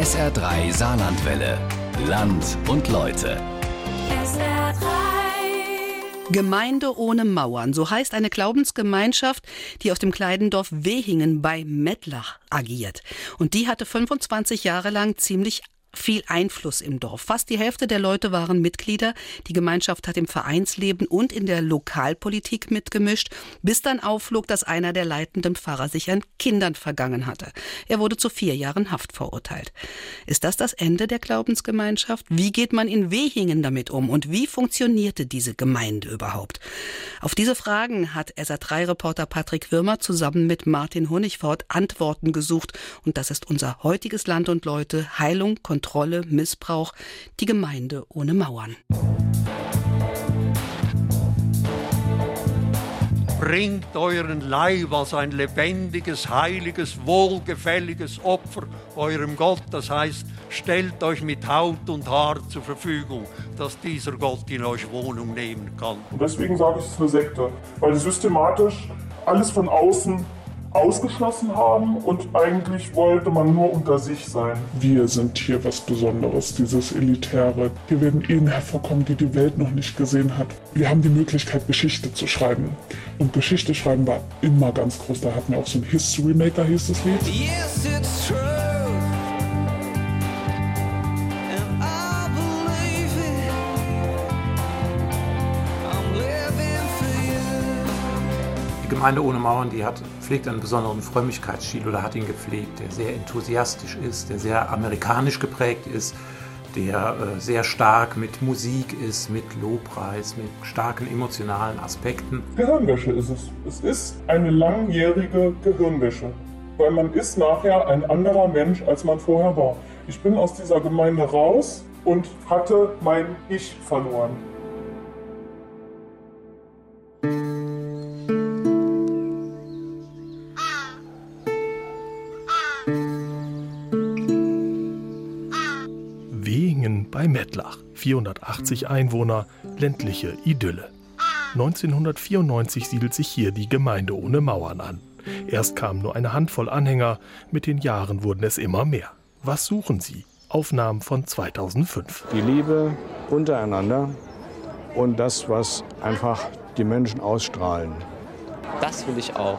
SR3 Saarlandwelle. Land und Leute. SR3. Gemeinde ohne Mauern, so heißt eine Glaubensgemeinschaft, die auf dem kleinen Dorf Wehingen bei Mettlach agiert. Und die hatte 25 Jahre lang ziemlich viel Einfluss im Dorf. Fast die Hälfte der Leute waren Mitglieder. Die Gemeinschaft hat im Vereinsleben und in der Lokalpolitik mitgemischt, bis dann aufflog, dass einer der leitenden Pfarrer sich an Kindern vergangen hatte. Er wurde zu vier Jahren Haft verurteilt. Ist das das Ende der Glaubensgemeinschaft? Wie geht man in Wehingen damit um? Und wie funktionierte diese Gemeinde überhaupt? Auf diese Fragen hat SA3-Reporter Patrick Wirmer zusammen mit Martin Honigfort Antworten gesucht. Und das ist unser heutiges Land und Leute. Heilung, Kontrolle, Missbrauch, die Gemeinde ohne Mauern. Bringt euren Leib als ein lebendiges, heiliges, wohlgefälliges Opfer eurem Gott. Das heißt, stellt euch mit Haut und Haar zur Verfügung, dass dieser Gott in euch Wohnung nehmen kann. Und deswegen sage ich, es ist eine Sekte, weil systematisch alles von außen ausgeschlossen haben und eigentlich wollte man nur unter sich sein. Wir sind hier was Besonderes, dieses Elitäre. Hier werden Ehen hervorkommen, die die Welt noch nicht gesehen hat. Wir haben die Möglichkeit, Geschichte zu schreiben. Und Geschichte schreiben war immer ganz groß. Da hatten wir auch so ein History Maker, hieß das Lied. Yes, it's true. Gemeinde ohne Mauern, die hat, pflegt einen besonderen Frömmigkeitsstil oder hat ihn gepflegt, der sehr enthusiastisch ist, der sehr amerikanisch geprägt ist, der äh, sehr stark mit Musik ist, mit Lobpreis, mit starken emotionalen Aspekten. Gehirnwäsche ist es. Es ist eine langjährige Gehirnwäsche. Weil man ist nachher ein anderer Mensch, als man vorher war. Ich bin aus dieser Gemeinde raus und hatte mein Ich verloren. Mettlach. 480 Einwohner, ländliche Idylle. 1994 siedelt sich hier die Gemeinde ohne Mauern an. Erst kamen nur eine Handvoll Anhänger, mit den Jahren wurden es immer mehr. Was suchen sie? Aufnahmen von 2005. die Liebe untereinander und das, was einfach die Menschen ausstrahlen. Das will ich auch.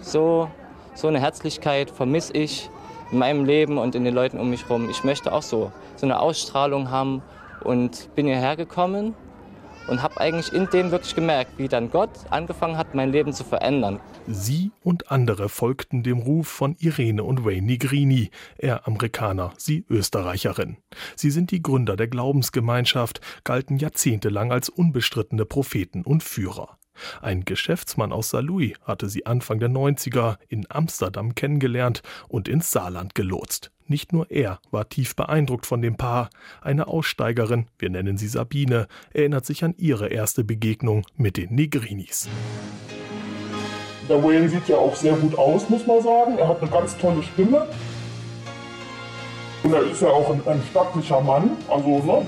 So, so eine Herzlichkeit vermisse ich in meinem Leben und in den Leuten um mich herum. Ich möchte auch so, so eine Ausstrahlung haben und bin hierher gekommen und habe eigentlich in dem wirklich gemerkt, wie dann Gott angefangen hat, mein Leben zu verändern. Sie und andere folgten dem Ruf von Irene und Wayne Nigrini, er Amerikaner, sie Österreicherin. Sie sind die Gründer der Glaubensgemeinschaft, galten jahrzehntelang als unbestrittene Propheten und Führer. Ein Geschäftsmann aus Saarlouis hatte sie Anfang der 90er in Amsterdam kennengelernt und ins Saarland gelotst. Nicht nur er war tief beeindruckt von dem Paar. Eine Aussteigerin, wir nennen sie Sabine, erinnert sich an ihre erste Begegnung mit den Negrinis. Der Wayne sieht ja auch sehr gut aus, muss man sagen. Er hat eine ganz tolle Stimme. Und er ist ja auch ein, ein stattlicher Mann. Also, ne?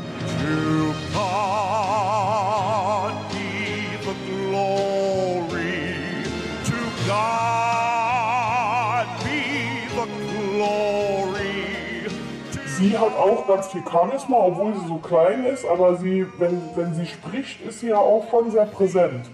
Sie hat auch ganz viel Charisma, obwohl sie so klein ist. Aber sie, wenn, wenn sie spricht, ist sie ja auch schon sehr präsent.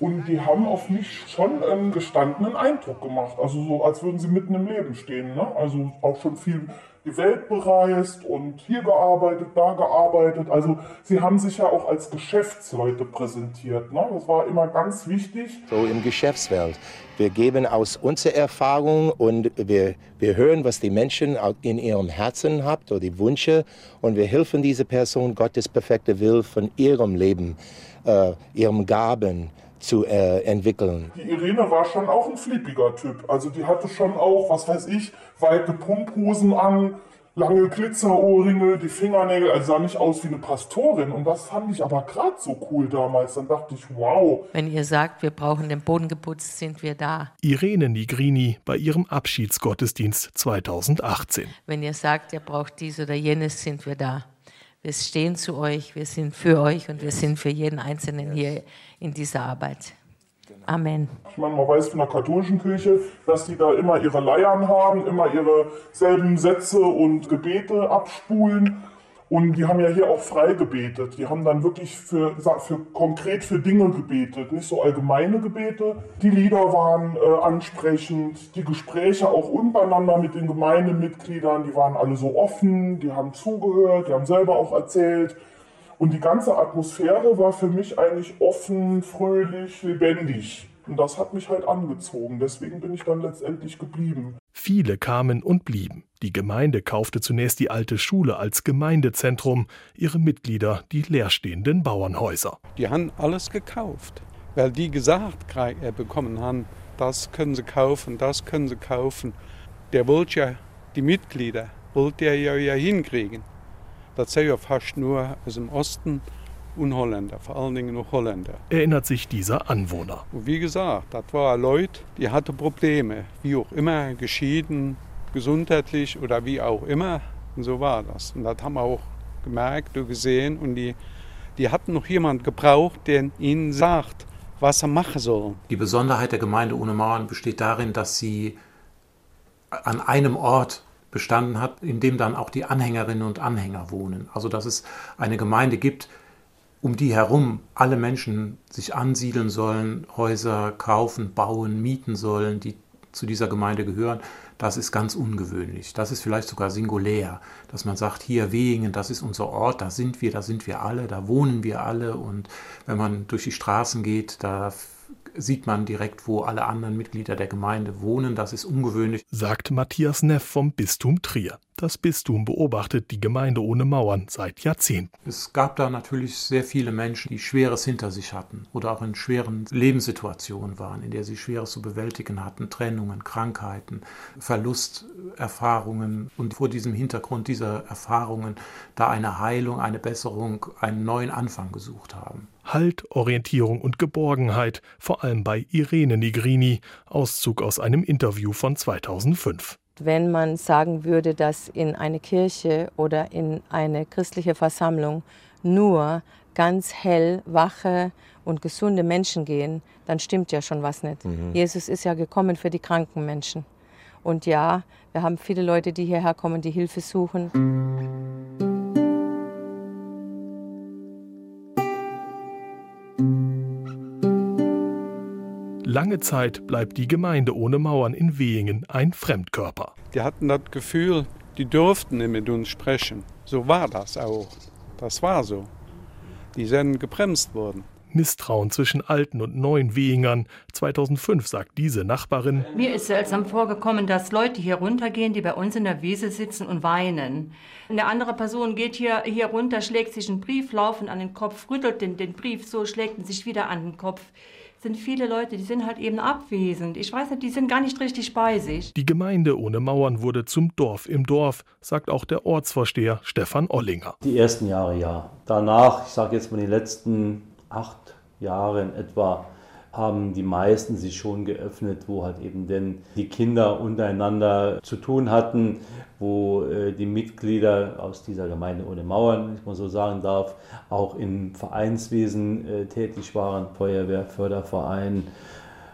Und die haben auf mich schon einen gestandenen Eindruck gemacht. Also so, als würden sie mitten im Leben stehen. Ne? Also auch schon viel die Welt bereist und hier gearbeitet, da gearbeitet. Also sie haben sich ja auch als Geschäftsleute präsentiert. Ne? Das war immer ganz wichtig. so im Geschäftswelt. Wir geben aus unserer Erfahrung und wir, wir hören, was die Menschen in ihrem Herzen haben oder die Wünsche und wir helfen dieser Person, Gottes perfekte Will von ihrem Leben, äh, ihrem Gaben zu äh, entwickeln. Die Irene war schon auch ein flippiger Typ. Also die hatte schon auch, was weiß ich, weite Pumphosen an, lange Glitzerohrringe, die Fingernägel, also sah nicht aus wie eine Pastorin. Und das fand ich aber gerade so cool damals. Dann dachte ich, wow. Wenn ihr sagt, wir brauchen den Boden geputzt, sind wir da. Irene Nigrini bei ihrem Abschiedsgottesdienst 2018. Wenn ihr sagt, ihr braucht dies oder jenes, sind wir da. Wir stehen zu euch, wir sind für euch und wir sind für jeden Einzelnen hier in dieser Arbeit. Amen. Ich meine, man weiß von der katholischen Kirche, dass die da immer ihre Leiern haben, immer ihre selben Sätze und Gebete abspulen. Und die haben ja hier auch frei gebetet. Die haben dann wirklich für, für konkret für Dinge gebetet, nicht so allgemeine Gebete. Die Lieder waren äh, ansprechend, die Gespräche auch untereinander mit den Gemeindemitgliedern, die waren alle so offen, die haben zugehört, die haben selber auch erzählt. Und die ganze Atmosphäre war für mich eigentlich offen, fröhlich, lebendig. Und das hat mich halt angezogen. Deswegen bin ich dann letztendlich geblieben. Viele kamen und blieben. Die Gemeinde kaufte zunächst die alte Schule als Gemeindezentrum, ihre Mitglieder die leerstehenden Bauernhäuser. Die haben alles gekauft, weil die gesagt äh, bekommen haben, das können sie kaufen, das können sie kaufen. Der wollte ja, die Mitglieder, wollte er ja, ja hinkriegen. Ja fast nur aus dem Osten und Holländer, vor allen Dingen noch Holländer. Erinnert sich dieser Anwohner. Und wie gesagt, das waren Leute, die hatten Probleme, wie auch immer, geschieden, gesundheitlich oder wie auch immer. Und so war das. Und das haben wir auch gemerkt und gesehen. Und die, die hatten noch jemand gebraucht, der ihnen sagt, was sie machen sollen. Die Besonderheit der Gemeinde ohne Mauern besteht darin, dass sie an einem Ort bestanden hat, in dem dann auch die Anhängerinnen und Anhänger wohnen. Also dass es eine Gemeinde gibt, um die herum alle Menschen sich ansiedeln sollen, Häuser kaufen, bauen, mieten sollen, die zu dieser Gemeinde gehören, das ist ganz ungewöhnlich. Das ist vielleicht sogar singulär, dass man sagt, hier Wehingen, das ist unser Ort, da sind wir, da sind wir alle, da wohnen wir alle und wenn man durch die Straßen geht, da sieht man direkt, wo alle anderen Mitglieder der Gemeinde wohnen. Das ist ungewöhnlich. Sagt Matthias Neff vom Bistum Trier. Das Bistum beobachtet die Gemeinde ohne Mauern seit Jahrzehnten. Es gab da natürlich sehr viele Menschen, die Schweres hinter sich hatten oder auch in schweren Lebenssituationen waren, in der sie Schweres zu bewältigen hatten. Trennungen, Krankheiten, Verlusterfahrungen. Und vor diesem Hintergrund dieser Erfahrungen da eine Heilung, eine Besserung, einen neuen Anfang gesucht haben. Halt, Orientierung und Geborgenheit, vor allem bei Irene Nigrini, Auszug aus einem Interview von 2005. Wenn man sagen würde, dass in eine Kirche oder in eine christliche Versammlung nur ganz hell, wache und gesunde Menschen gehen, dann stimmt ja schon was nicht. Mhm. Jesus ist ja gekommen für die kranken Menschen. Und ja, wir haben viele Leute, die hierher kommen, die Hilfe suchen. Lange Zeit bleibt die Gemeinde ohne Mauern in Wehingen ein Fremdkörper. Die hatten das Gefühl, die durften nicht mit uns sprechen. So war das auch. Das war so. Die sind gebremst worden. Misstrauen zwischen alten und neuen Wehingern. 2005 sagt diese Nachbarin. Mir ist seltsam vorgekommen, dass Leute hier runtergehen, die bei uns in der Wiese sitzen und weinen. Eine andere Person geht hier, hier runter, schlägt sich einen Brief laufend an den Kopf, rüttelt den, den Brief so, schlägt ihn sich wieder an den Kopf sind viele Leute, die sind halt eben abwesend. Ich weiß nicht, die sind gar nicht richtig bei sich. Die Gemeinde ohne Mauern wurde zum Dorf im Dorf, sagt auch der Ortsvorsteher Stefan Ollinger. Die ersten Jahre ja. Danach, ich sage jetzt mal die letzten acht Jahre in etwa, haben die meisten sich schon geöffnet, wo halt eben denn die Kinder untereinander zu tun hatten, wo äh, die Mitglieder aus dieser Gemeinde ohne Mauern, wenn ich mal so sagen darf, auch im Vereinswesen äh, tätig waren, Feuerwehr, Förderverein,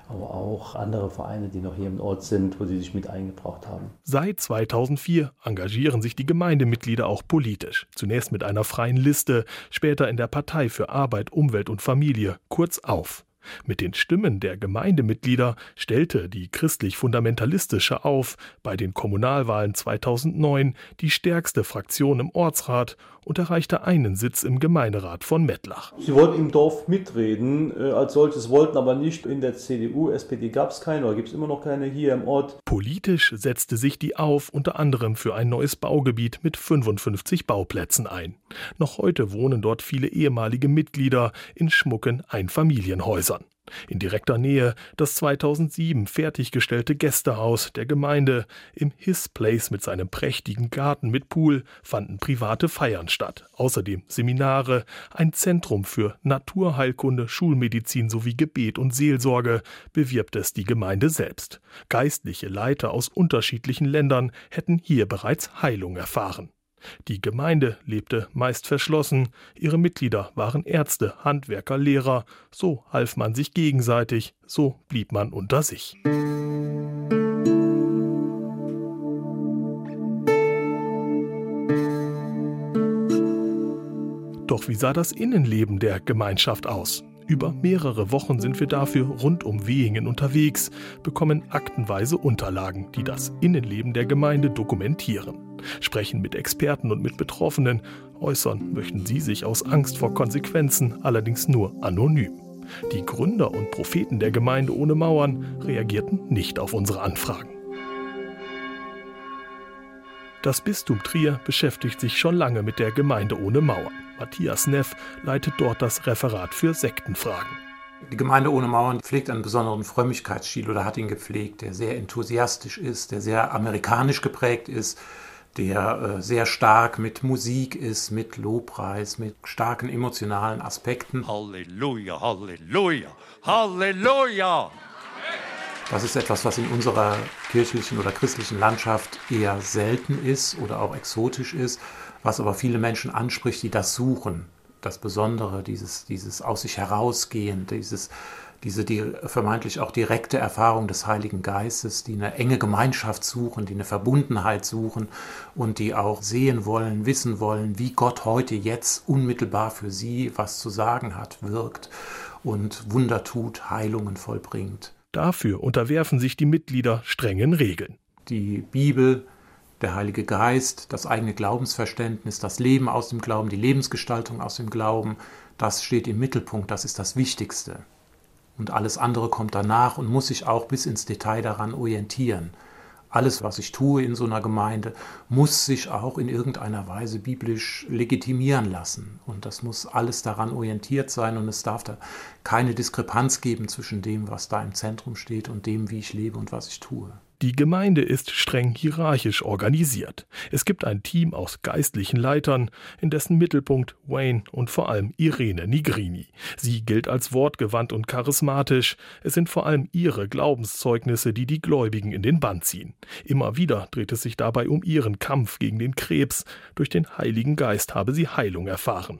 aber auch andere Vereine, die noch hier im Ort sind, wo sie sich mit eingebracht haben. Seit 2004 engagieren sich die Gemeindemitglieder auch politisch. Zunächst mit einer freien Liste, später in der Partei für Arbeit, Umwelt und Familie, kurz auf. Mit den Stimmen der Gemeindemitglieder stellte die christlich-fundamentalistische auf bei den Kommunalwahlen 2009 die stärkste Fraktion im Ortsrat und erreichte einen Sitz im Gemeinderat von Mettlach. Sie wollten im Dorf mitreden, äh, als solches wollten aber nicht in der CDU, SPD gab es keine oder gibt es immer noch keine hier im Ort. Politisch setzte sich die auf unter anderem für ein neues Baugebiet mit 55 Bauplätzen ein. Noch heute wohnen dort viele ehemalige Mitglieder in schmucken Einfamilienhäusern. In direkter Nähe das 2007 fertiggestellte Gästehaus der Gemeinde. Im His Place mit seinem prächtigen Garten mit Pool fanden private Feiern statt. Außerdem Seminare, ein Zentrum für Naturheilkunde, Schulmedizin sowie Gebet und Seelsorge bewirbt es die Gemeinde selbst. Geistliche Leiter aus unterschiedlichen Ländern hätten hier bereits Heilung erfahren. Die Gemeinde lebte meist verschlossen, ihre Mitglieder waren Ärzte, Handwerker, Lehrer, so half man sich gegenseitig, so blieb man unter sich. Doch wie sah das Innenleben der Gemeinschaft aus? Über mehrere Wochen sind wir dafür rund um Wehingen unterwegs, bekommen aktenweise Unterlagen, die das Innenleben der Gemeinde dokumentieren, sprechen mit Experten und mit Betroffenen, äußern möchten sie sich aus Angst vor Konsequenzen allerdings nur anonym. Die Gründer und Propheten der Gemeinde ohne Mauern reagierten nicht auf unsere Anfragen. Das Bistum Trier beschäftigt sich schon lange mit der Gemeinde ohne Mauern. Matthias Neff leitet dort das Referat für Sektenfragen. Die Gemeinde ohne Mauern pflegt einen besonderen Frömmigkeitsstil oder hat ihn gepflegt, der sehr enthusiastisch ist, der sehr amerikanisch geprägt ist, der äh, sehr stark mit Musik ist, mit Lobpreis, mit starken emotionalen Aspekten. Halleluja, Halleluja, Halleluja! Das ist etwas, was in unserer kirchlichen oder christlichen Landschaft eher selten ist oder auch exotisch ist, was aber viele Menschen anspricht, die das suchen. Das Besondere, dieses, dieses aus sich herausgehen, dieses, diese die vermeintlich auch direkte Erfahrung des Heiligen Geistes, die eine enge Gemeinschaft suchen, die eine Verbundenheit suchen und die auch sehen wollen, wissen wollen, wie Gott heute jetzt unmittelbar für sie was zu sagen hat, wirkt und Wunder tut, Heilungen vollbringt. Dafür unterwerfen sich die Mitglieder strengen Regeln. Die Bibel, der Heilige Geist, das eigene Glaubensverständnis, das Leben aus dem Glauben, die Lebensgestaltung aus dem Glauben, das steht im Mittelpunkt, das ist das Wichtigste. Und alles andere kommt danach und muss sich auch bis ins Detail daran orientieren. Alles, was ich tue in so einer Gemeinde, muss sich auch in irgendeiner Weise biblisch legitimieren lassen. Und das muss alles daran orientiert sein und es darf da keine Diskrepanz geben zwischen dem, was da im Zentrum steht und dem, wie ich lebe und was ich tue. Die Gemeinde ist streng hierarchisch organisiert. Es gibt ein Team aus geistlichen Leitern, in dessen Mittelpunkt Wayne und vor allem Irene Nigrini. Sie gilt als wortgewandt und charismatisch. Es sind vor allem ihre Glaubenszeugnisse, die die Gläubigen in den Bann ziehen. Immer wieder dreht es sich dabei um ihren Kampf gegen den Krebs. Durch den Heiligen Geist habe sie Heilung erfahren.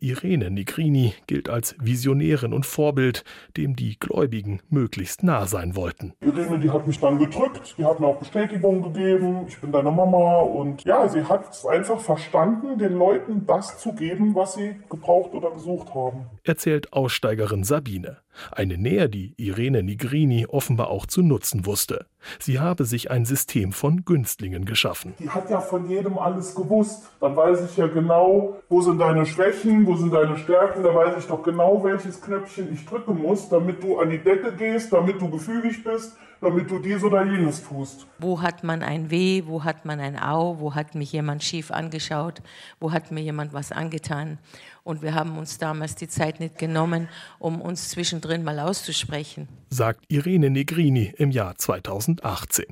Irene Nigrini gilt als Visionärin und Vorbild, dem die Gläubigen möglichst nah sein wollten. Irene, die hat mich dann gedrückt, die hat mir auch Bestätigung gegeben, ich bin deine Mama und ja, sie hat es einfach verstanden, den Leuten das zu geben, was sie gebraucht oder gesucht haben. Erzählt Aussteigerin Sabine. Eine Nähe, die Irene Nigrini offenbar auch zu nutzen wusste. Sie habe sich ein System von Günstlingen geschaffen. Die hat ja von jedem alles gewusst. Dann weiß ich ja genau, wo sind deine Schwächen, wo sind deine Stärken. Da weiß ich doch genau, welches Knöpfchen ich drücken muss, damit du an die Decke gehst, damit du gefügig bist, damit du dies oder jenes tust. Wo hat man ein Weh, wo hat man ein Au, wo hat mich jemand schief angeschaut, wo hat mir jemand was angetan. Und wir haben uns damals die Zeit nicht genommen, um uns zwischendrin mal auszusprechen. Sagt Irene Negrini im Jahr 2018.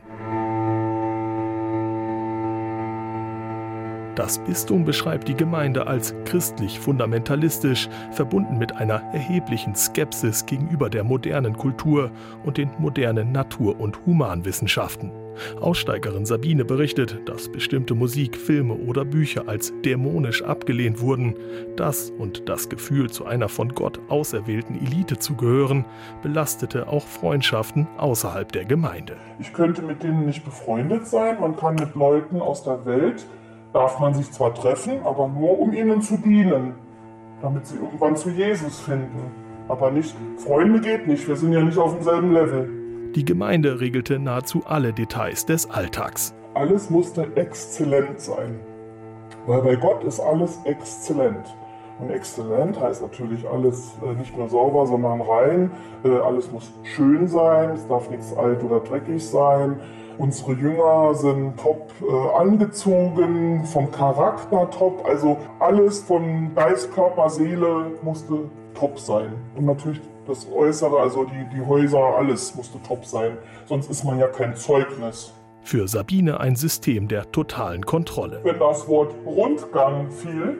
Das Bistum beschreibt die Gemeinde als christlich-fundamentalistisch, verbunden mit einer erheblichen Skepsis gegenüber der modernen Kultur und den modernen Natur- und Humanwissenschaften. Aussteigerin Sabine berichtet, dass bestimmte Musik, Filme oder Bücher als dämonisch abgelehnt wurden. Das und das Gefühl, zu einer von Gott auserwählten Elite zu gehören, belastete auch Freundschaften außerhalb der Gemeinde. Ich könnte mit denen nicht befreundet sein. Man kann mit Leuten aus der Welt, darf man sich zwar treffen, aber nur um ihnen zu dienen, damit sie irgendwann zu Jesus finden. Aber nicht, Freunde geht nicht, wir sind ja nicht auf demselben Level. Die Gemeinde regelte nahezu alle Details des Alltags. Alles musste exzellent sein. Weil bei Gott ist alles exzellent. Und exzellent heißt natürlich alles äh, nicht nur sauber, sondern rein. Äh, alles muss schön sein, es darf nichts alt oder dreckig sein. Unsere Jünger sind top äh, angezogen, vom Charakter top. Also alles von Geist, Körper, Seele musste top sein. Und natürlich das Äußere, also die, die Häuser, alles musste top sein. Sonst ist man ja kein Zeugnis. Für Sabine ein System der totalen Kontrolle. Wenn das Wort Rundgang fiel,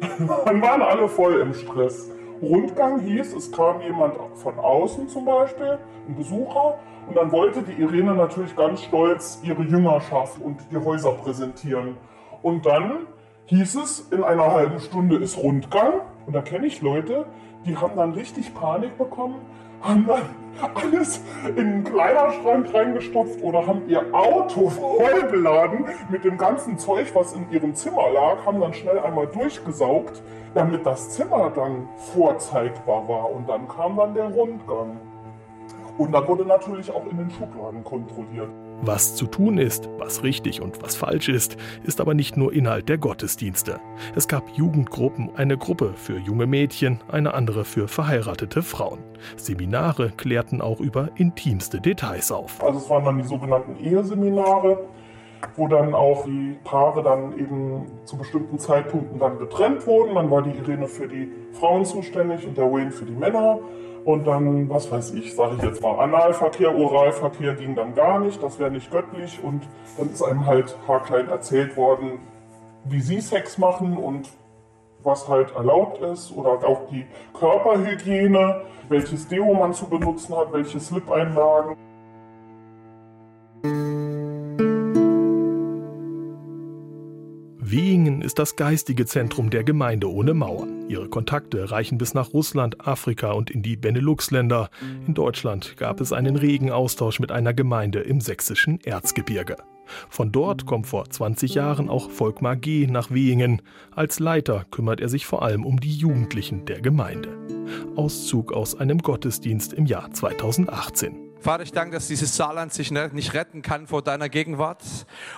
dann waren alle voll im Stress. Rundgang hieß, es kam jemand von außen zum Beispiel, ein Besucher, und dann wollte die Irene natürlich ganz stolz ihre Jüngerschaft und die Häuser präsentieren. Und dann hieß es, in einer halben Stunde ist Rundgang. Und da kenne ich Leute, die haben dann richtig Panik bekommen, haben dann alles in einen Kleiderschrank reingestopft oder haben ihr Auto vollgeladen mit dem ganzen Zeug, was in ihrem Zimmer lag, haben dann schnell einmal durchgesaugt, damit das Zimmer dann vorzeigbar war. Und dann kam dann der Rundgang. Und dann wurde natürlich auch in den Schubladen kontrolliert. Was zu tun ist, was richtig und was falsch ist, ist aber nicht nur Inhalt der Gottesdienste. Es gab Jugendgruppen, eine Gruppe für junge Mädchen, eine andere für verheiratete Frauen. Seminare klärten auch über intimste Details auf. Also es waren dann die sogenannten Eheseminare, wo dann auch die Paare dann eben zu bestimmten Zeitpunkten dann getrennt wurden. Dann war die Irene für die Frauen zuständig und der Wayne für die Männer. Und dann, was weiß ich, sage ich jetzt mal, Analverkehr, Oralverkehr ging dann gar nicht, das wäre nicht göttlich. Und dann ist einem halt haarklein erzählt worden, wie sie Sex machen und was halt erlaubt ist. Oder auch die Körperhygiene, welches Deo man zu benutzen hat, welche Slip-Einlagen. Ist das geistige Zentrum der Gemeinde ohne Mauern. Ihre Kontakte reichen bis nach Russland, Afrika und in die Benelux-Länder. In Deutschland gab es einen regen Austausch mit einer Gemeinde im sächsischen Erzgebirge. Von dort kommt vor 20 Jahren auch Volkmar G. nach Wehingen. Als Leiter kümmert er sich vor allem um die Jugendlichen der Gemeinde. Auszug aus einem Gottesdienst im Jahr 2018. Vater, ich danke, dass dieses Saarland sich ne, nicht retten kann vor deiner Gegenwart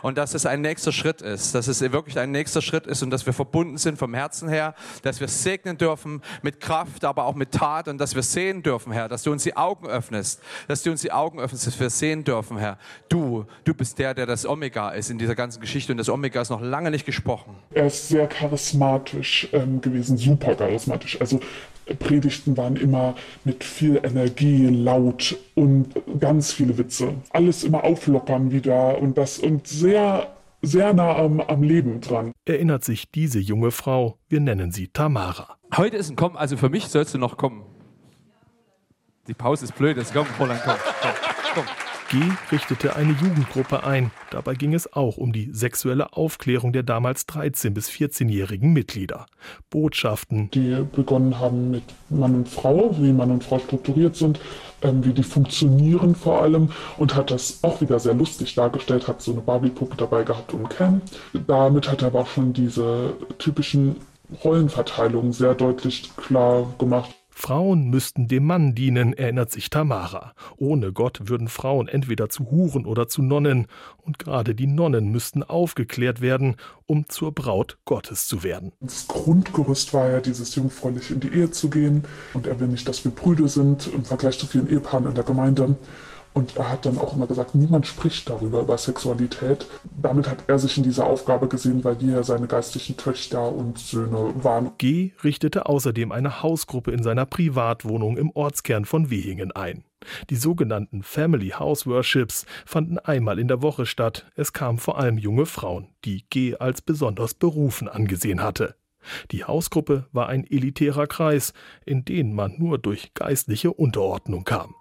und dass es ein nächster Schritt ist, dass es wirklich ein nächster Schritt ist und dass wir verbunden sind vom Herzen her, dass wir segnen dürfen mit Kraft, aber auch mit Tat und dass wir sehen dürfen, Herr, dass du uns die Augen öffnest, dass du uns die Augen öffnest, dass wir sehen dürfen, Herr. Du, du bist der, der das Omega ist in dieser ganzen Geschichte und das Omega ist noch lange nicht gesprochen. Er ist sehr charismatisch ähm, gewesen, super charismatisch. Also Predigten waren immer mit viel Energie, laut und ganz viele Witze. Alles immer auflockern wieder und das und sehr, sehr nah am, am Leben dran. Erinnert sich diese junge Frau, wir nennen sie Tamara. Heute ist ein Kommen, also für mich sollst du noch kommen. Die Pause ist blöd, jetzt komm, Roland, komm, komm, komm. G richtete eine Jugendgruppe ein. Dabei ging es auch um die sexuelle Aufklärung der damals 13- bis 14-jährigen Mitglieder. Botschaften, die begonnen haben mit Mann und Frau, wie Mann und Frau strukturiert sind, ähm, wie die funktionieren vor allem und hat das auch wieder sehr lustig dargestellt, hat so eine Barbie-Puppe dabei gehabt und Ken. Damit hat er aber auch schon diese typischen Rollenverteilungen sehr deutlich klar gemacht. Frauen müssten dem Mann dienen, erinnert sich Tamara. Ohne Gott würden Frauen entweder zu Huren oder zu Nonnen, und gerade die Nonnen müssten aufgeklärt werden, um zur Braut Gottes zu werden. Das Grundgerüst war ja dieses jungfräulich in die Ehe zu gehen, und er will nicht, dass wir Brüder sind im Vergleich zu vielen Ehepaaren in der Gemeinde. Und er hat dann auch immer gesagt, niemand spricht darüber, über Sexualität. Damit hat er sich in dieser Aufgabe gesehen, weil wir seine geistlichen Töchter und Söhne waren. G richtete außerdem eine Hausgruppe in seiner Privatwohnung im Ortskern von Wehingen ein. Die sogenannten Family House Worships fanden einmal in der Woche statt. Es kamen vor allem junge Frauen, die G als besonders berufen angesehen hatte. Die Hausgruppe war ein elitärer Kreis, in den man nur durch geistliche Unterordnung kam.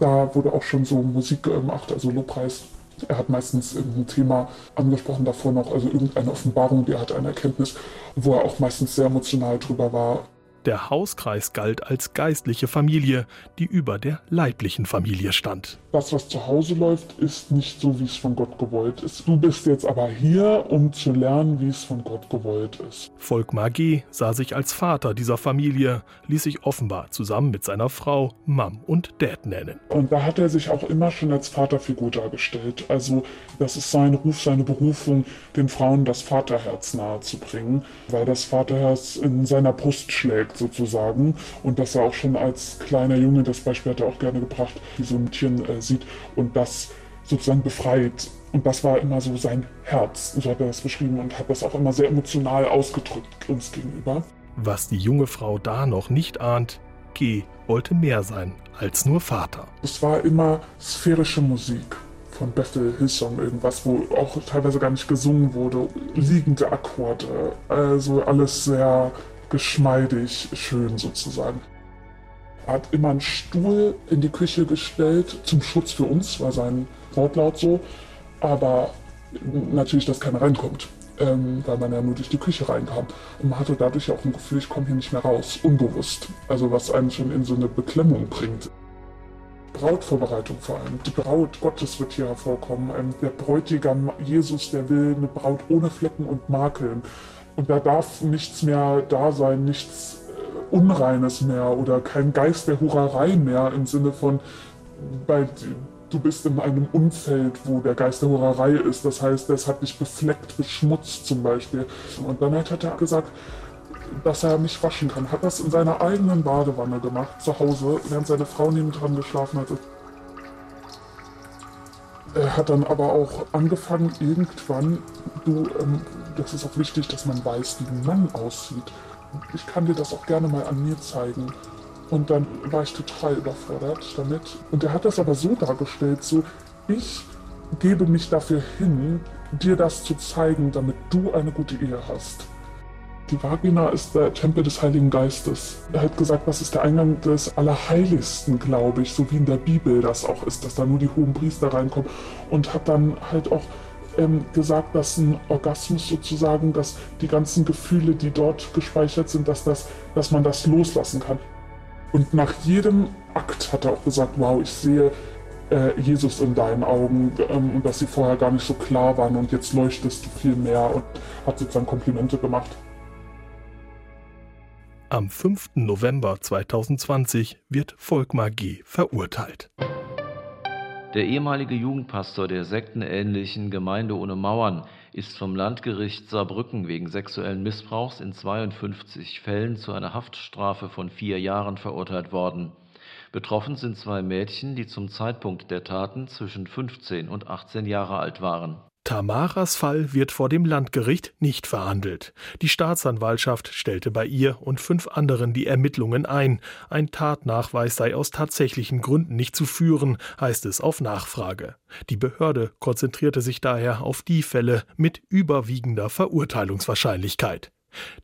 Da wurde auch schon so Musik gemacht, also Lobpreis. Er hat meistens irgendein Thema angesprochen davor noch, also irgendeine Offenbarung, die er hat eine Erkenntnis, wo er auch meistens sehr emotional drüber war. Der Hauskreis galt als geistliche Familie, die über der leiblichen Familie stand. Das, was zu Hause läuft, ist nicht so, wie es von Gott gewollt ist. Du bist jetzt aber hier, um zu lernen, wie es von Gott gewollt ist. Volkmar G. sah sich als Vater dieser Familie, ließ sich offenbar zusammen mit seiner Frau Mom und Dad nennen. Und da hat er sich auch immer schon als Vaterfigur dargestellt. Also das ist sein Ruf, seine Berufung, den Frauen das Vaterherz nahezubringen, weil das Vaterherz in seiner Brust schlägt sozusagen. Und dass er auch schon als kleiner Junge, das Beispiel hat er auch gerne gebracht, wie so ein Mädchen äh, sieht und das sozusagen befreit. Und das war immer so sein Herz, so hat er das beschrieben und hat das auch immer sehr emotional ausgedrückt uns gegenüber. Was die junge Frau da noch nicht ahnt, G wollte mehr sein als nur Vater. Es war immer sphärische Musik von Bethel Hillsong, irgendwas, wo auch teilweise gar nicht gesungen wurde, liegende Akkorde, also alles sehr geschmeidig, schön sozusagen. Er hat immer einen Stuhl in die Küche gestellt, zum Schutz für uns, war sein Wortlaut so. Aber natürlich, dass keiner reinkommt, ähm, weil man ja nur durch die Küche reinkam. Und man hatte dadurch auch ein Gefühl, ich komme hier nicht mehr raus, unbewusst. Also was einen schon in so eine Beklemmung bringt. Brautvorbereitung vor allem. Die Braut Gottes wird hier hervorkommen. Ähm, der Bräutigam Jesus, der will eine Braut ohne Flecken und Makeln. Und da darf nichts mehr da sein, nichts äh, Unreines mehr oder kein Geist der Hurerei mehr im Sinne von, bei, du bist in einem Umfeld, wo der Geist der Hurerei ist. Das heißt, es hat dich befleckt, beschmutzt zum Beispiel. Und dann hat er gesagt, dass er mich waschen kann. Hat das in seiner eigenen Badewanne gemacht, zu Hause, während seine Frau neben dran geschlafen hatte. Er hat dann aber auch angefangen, irgendwann, du, ähm, das ist auch wichtig, dass man weiß, wie ein Mann aussieht. Ich kann dir das auch gerne mal an mir zeigen. Und dann war ich total überfordert damit. Und er hat das aber so dargestellt, so, ich gebe mich dafür hin, dir das zu zeigen, damit du eine gute Ehe hast. Die Vagina ist der Tempel des Heiligen Geistes. Er hat gesagt, das ist der Eingang des Allerheiligsten, glaube ich, so wie in der Bibel das auch ist, dass da nur die hohen Priester reinkommen. Und hat dann halt auch ähm, gesagt, dass ein Orgasmus sozusagen, dass die ganzen Gefühle, die dort gespeichert sind, dass, das, dass man das loslassen kann. Und nach jedem Akt hat er auch gesagt, wow, ich sehe äh, Jesus in deinen Augen ähm, und dass sie vorher gar nicht so klar waren und jetzt leuchtest du viel mehr und hat sozusagen Komplimente gemacht. Am 5. November 2020 wird Volkmar G. verurteilt. Der ehemalige Jugendpastor der sektenähnlichen Gemeinde ohne Mauern ist vom Landgericht Saarbrücken wegen sexuellen Missbrauchs in 52 Fällen zu einer Haftstrafe von vier Jahren verurteilt worden. Betroffen sind zwei Mädchen, die zum Zeitpunkt der Taten zwischen 15 und 18 Jahre alt waren. Tamaras Fall wird vor dem Landgericht nicht verhandelt. Die Staatsanwaltschaft stellte bei ihr und fünf anderen die Ermittlungen ein. Ein Tatnachweis sei aus tatsächlichen Gründen nicht zu führen, heißt es auf Nachfrage. Die Behörde konzentrierte sich daher auf die Fälle mit überwiegender Verurteilungswahrscheinlichkeit.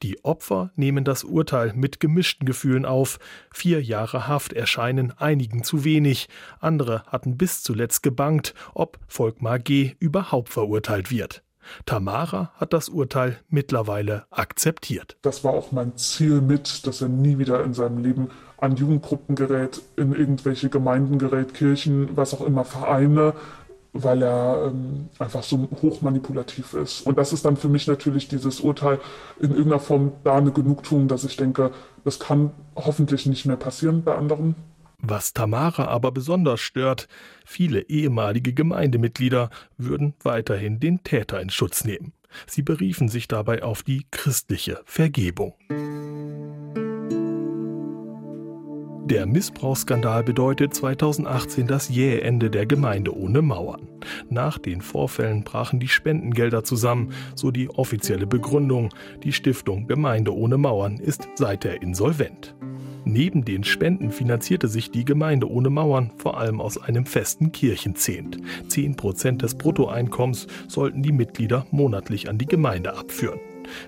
Die Opfer nehmen das Urteil mit gemischten Gefühlen auf. Vier Jahre Haft erscheinen einigen zu wenig. Andere hatten bis zuletzt gebangt, ob Volkmar G. überhaupt verurteilt wird. Tamara hat das Urteil mittlerweile akzeptiert. Das war auch mein Ziel mit, dass er nie wieder in seinem Leben an Jugendgruppen gerät, in irgendwelche Gemeinden gerät, Kirchen, was auch immer, Vereine, weil er ähm, einfach so hochmanipulativ ist. Und das ist dann für mich natürlich dieses Urteil in irgendeiner Form da eine Genugtuung, dass ich denke, das kann hoffentlich nicht mehr passieren bei anderen. Was Tamara aber besonders stört, viele ehemalige Gemeindemitglieder würden weiterhin den Täter in Schutz nehmen. Sie beriefen sich dabei auf die christliche Vergebung. Der Missbrauchsskandal bedeutet 2018 das jähe Ende der Gemeinde ohne Mauern. Nach den Vorfällen brachen die Spendengelder zusammen, so die offizielle Begründung. Die Stiftung Gemeinde ohne Mauern ist seither insolvent. Neben den Spenden finanzierte sich die Gemeinde ohne Mauern vor allem aus einem festen Kirchenzehnt. Zehn Prozent des Bruttoeinkommens sollten die Mitglieder monatlich an die Gemeinde abführen.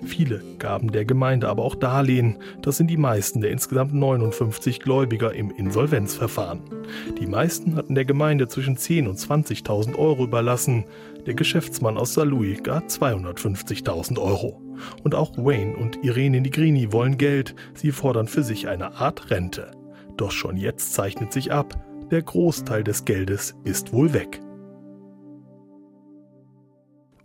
Viele gaben der Gemeinde aber auch Darlehen. Das sind die meisten der insgesamt 59 Gläubiger im Insolvenzverfahren. Die meisten hatten der Gemeinde zwischen 10.000 und 20.000 Euro überlassen. Der Geschäftsmann aus Saarlouis gar 250.000 Euro. Und auch Wayne und Irene Nigrini wollen Geld. Sie fordern für sich eine Art Rente. Doch schon jetzt zeichnet sich ab, der Großteil des Geldes ist wohl weg.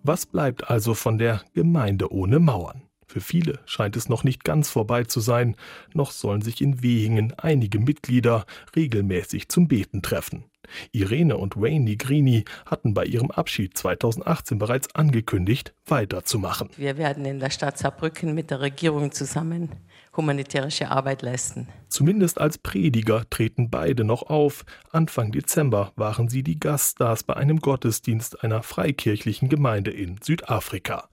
Was bleibt also von der Gemeinde ohne Mauern? Für viele scheint es noch nicht ganz vorbei zu sein, noch sollen sich in Wehingen einige Mitglieder regelmäßig zum Beten treffen. Irene und Wayne Nigrini hatten bei ihrem Abschied 2018 bereits angekündigt, weiterzumachen. Wir werden in der Stadt Saarbrücken mit der Regierung zusammen humanitärische Arbeit leisten. Zumindest als Prediger treten beide noch auf. Anfang Dezember waren sie die Gaststars bei einem Gottesdienst einer freikirchlichen Gemeinde in Südafrika.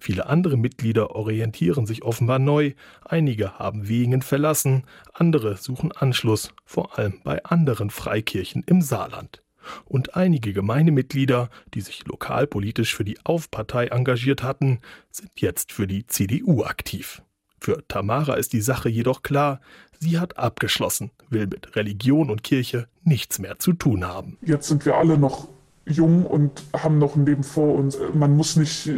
Viele andere Mitglieder orientieren sich offenbar neu, einige haben Wegen verlassen, andere suchen Anschluss, vor allem bei anderen Freikirchen im Saarland. Und einige Gemeindemitglieder, die sich lokalpolitisch für die Aufpartei engagiert hatten, sind jetzt für die CDU aktiv. Für Tamara ist die Sache jedoch klar. Sie hat abgeschlossen, will mit Religion und Kirche nichts mehr zu tun haben. Jetzt sind wir alle noch jung und haben noch ein Leben vor uns. Man muss nicht äh,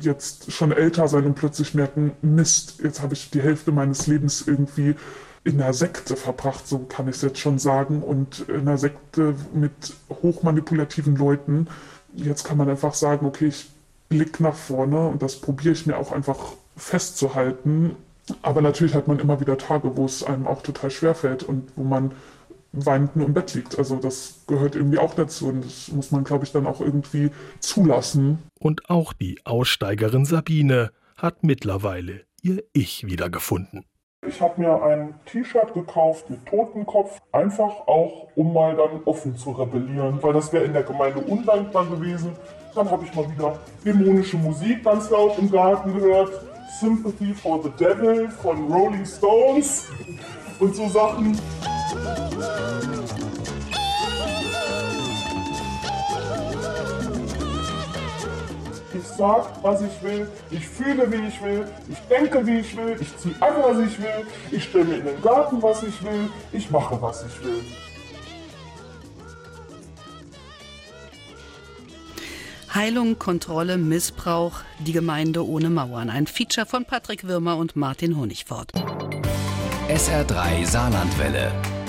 jetzt schon älter sein und plötzlich merken, Mist, jetzt habe ich die Hälfte meines Lebens irgendwie in einer Sekte verbracht, so kann ich es jetzt schon sagen, und in einer Sekte mit hochmanipulativen Leuten. Jetzt kann man einfach sagen, okay, ich blicke nach vorne und das probiere ich mir auch einfach festzuhalten. Aber natürlich hat man immer wieder Tage, wo es einem auch total schwer fällt und wo man weinend nur im Bett liegt. Also das gehört irgendwie auch dazu und das muss man, glaube ich, dann auch irgendwie zulassen. Und auch die Aussteigerin Sabine hat mittlerweile ihr Ich wiedergefunden. Ich habe mir ein T-Shirt gekauft mit Totenkopf, einfach auch, um mal dann offen zu rebellieren, weil das wäre in der Gemeinde undankbar gewesen. Dann habe ich mal wieder dämonische Musik ganz laut im Garten gehört. Sympathy for the Devil von Rolling Stones und so Sachen. Ich sag, was ich will, ich fühle, wie ich will, ich denke, wie ich will, ich ziehe an, was ich will, ich stelle mir in den Garten, was ich will, ich mache, was ich will. Heilung, Kontrolle, Missbrauch, die Gemeinde ohne Mauern. Ein Feature von Patrick Wirmer und Martin Honigfort. SR3 Saarlandwelle.